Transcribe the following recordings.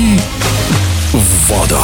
Прыжки в воду.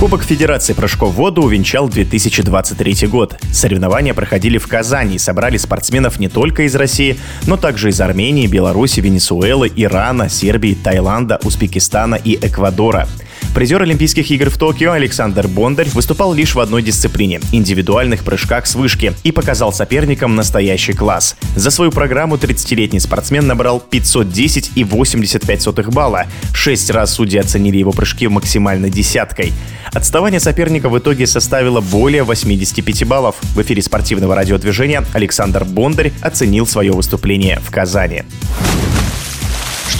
Кубок Федерации прыжков в воду увенчал 2023 год. Соревнования проходили в Казани и собрали спортсменов не только из России, но также из Армении, Беларуси, Венесуэлы, Ирана, Сербии, Таиланда, Узбекистана и Эквадора. Призер Олимпийских игр в Токио Александр Бондарь выступал лишь в одной дисциплине – индивидуальных прыжках с вышки и показал соперникам настоящий класс. За свою программу 30-летний спортсмен набрал 510,85 балла. Шесть раз судьи оценили его прыжки максимальной десяткой. Отставание соперника в итоге составило более 85 баллов. В эфире спортивного радиодвижения Александр Бондарь оценил свое выступление в Казани.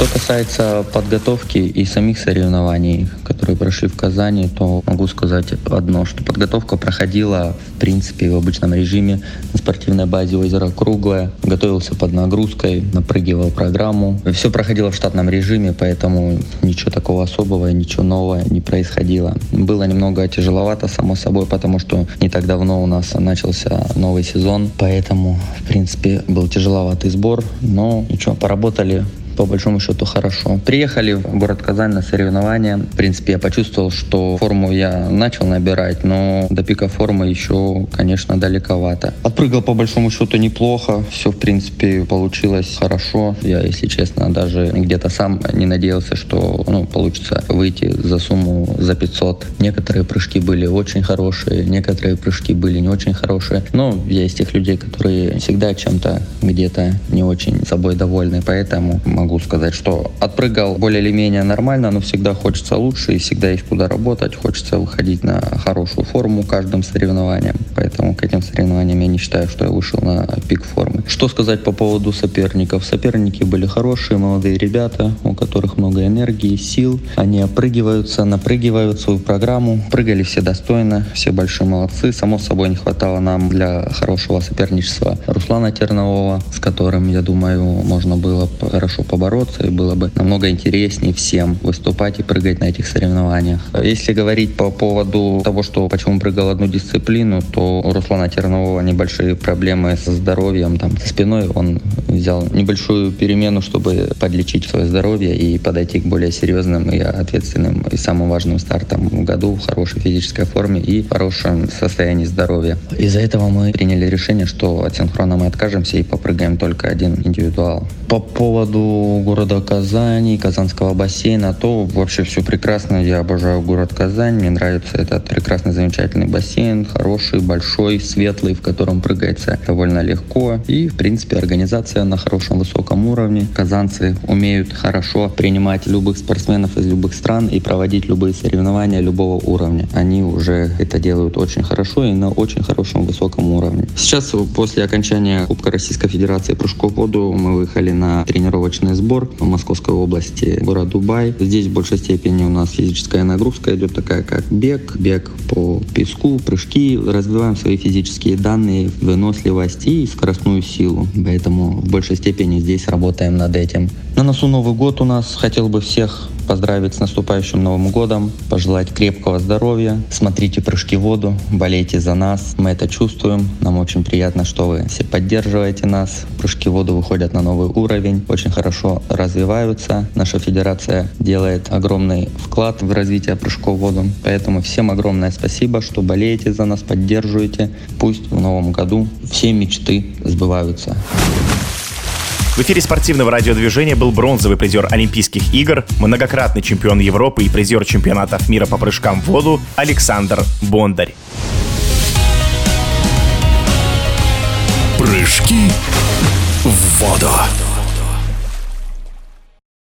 Что касается подготовки и самих соревнований, которые прошли в Казани, то могу сказать одно, что подготовка проходила в принципе в обычном режиме на спортивной базе озера Круглое. Готовился под нагрузкой, напрыгивал программу. Все проходило в штатном режиме, поэтому ничего такого особого, ничего нового не происходило. Было немного тяжеловато, само собой, потому что не так давно у нас начался новый сезон, поэтому, в принципе, был тяжеловатый сбор, но ничего, поработали, по большому счету хорошо. Приехали в город Казань на соревнования. В принципе, я почувствовал, что форму я начал набирать, но до пика формы еще, конечно, далековато. Отпрыгал по большому счету неплохо. Все, в принципе, получилось хорошо. Я, если честно, даже где-то сам не надеялся, что ну, получится выйти за сумму за 500. Некоторые прыжки были очень хорошие, некоторые прыжки были не очень хорошие. Но я из тех людей, которые всегда чем-то где-то не очень собой довольны, поэтому могу сказать, что отпрыгал более или менее нормально, но всегда хочется лучше и всегда есть куда работать, хочется выходить на хорошую форму каждым соревнованием. Поэтому к этим соревнованиям я не считаю, что я вышел на пик формы. Что сказать по поводу соперников? Соперники были хорошие, молодые ребята, у которых много энергии, сил. Они опрыгиваются, напрыгивают свою программу. Прыгали все достойно, все большие молодцы. Само собой не хватало нам для хорошего соперничества Руслана Тернового, с которым, я думаю, можно было хорошо побороться, и было бы намного интереснее всем выступать и прыгать на этих соревнованиях. Если говорить по поводу того, что почему прыгал одну дисциплину, то у Руслана Тернового небольшие проблемы со здоровьем, там, со спиной. Он взял небольшую перемену, чтобы подлечить свое здоровье и подойти к более серьезным и ответственным и самым важным стартам в году в хорошей физической форме и в хорошем состоянии здоровья. Из-за этого мы приняли решение, что от синхрона мы откажемся и попрыгаем только один индивидуал. По поводу города Казани, Казанского бассейна, то вообще все прекрасно. Я обожаю город Казань. Мне нравится этот прекрасный, замечательный бассейн. Хороший, большой, светлый, в котором прыгается довольно легко. И, в принципе, организация на хорошем, высоком уровне. Казанцы умеют хорошо принимать любых спортсменов из любых стран и проводить любые соревнования любого уровня. Они уже это делают очень хорошо и на очень хорошем, высоком уровне. Сейчас, после окончания Кубка Российской Федерации прыжков в воду, мы выехали на тренировочный сбор в Московской области, город Дубай. Здесь в большей степени у нас физическая нагрузка идет такая, как бег, бег по песку, прыжки. Развиваем свои физические данные, выносливость и скоростную силу. Поэтому в большей степени здесь работаем над этим. На носу Новый год у нас. Хотел бы всех поздравить с наступающим Новым годом, пожелать крепкого здоровья. Смотрите прыжки в воду, болейте за нас. Мы это чувствуем. Нам очень приятно, что вы все поддерживаете нас. Прыжки в воду выходят на новый уровень, очень хорошо развиваются. Наша федерация делает огромный вклад в развитие прыжков в воду. Поэтому всем огромное спасибо, что болеете за нас, поддерживаете. Пусть в новом году все мечты сбываются. В эфире спортивного радиодвижения был бронзовый призер Олимпийских игр, многократный чемпион Европы и призер чемпионатов мира по прыжкам в воду Александр Бондарь. Прыжки в воду.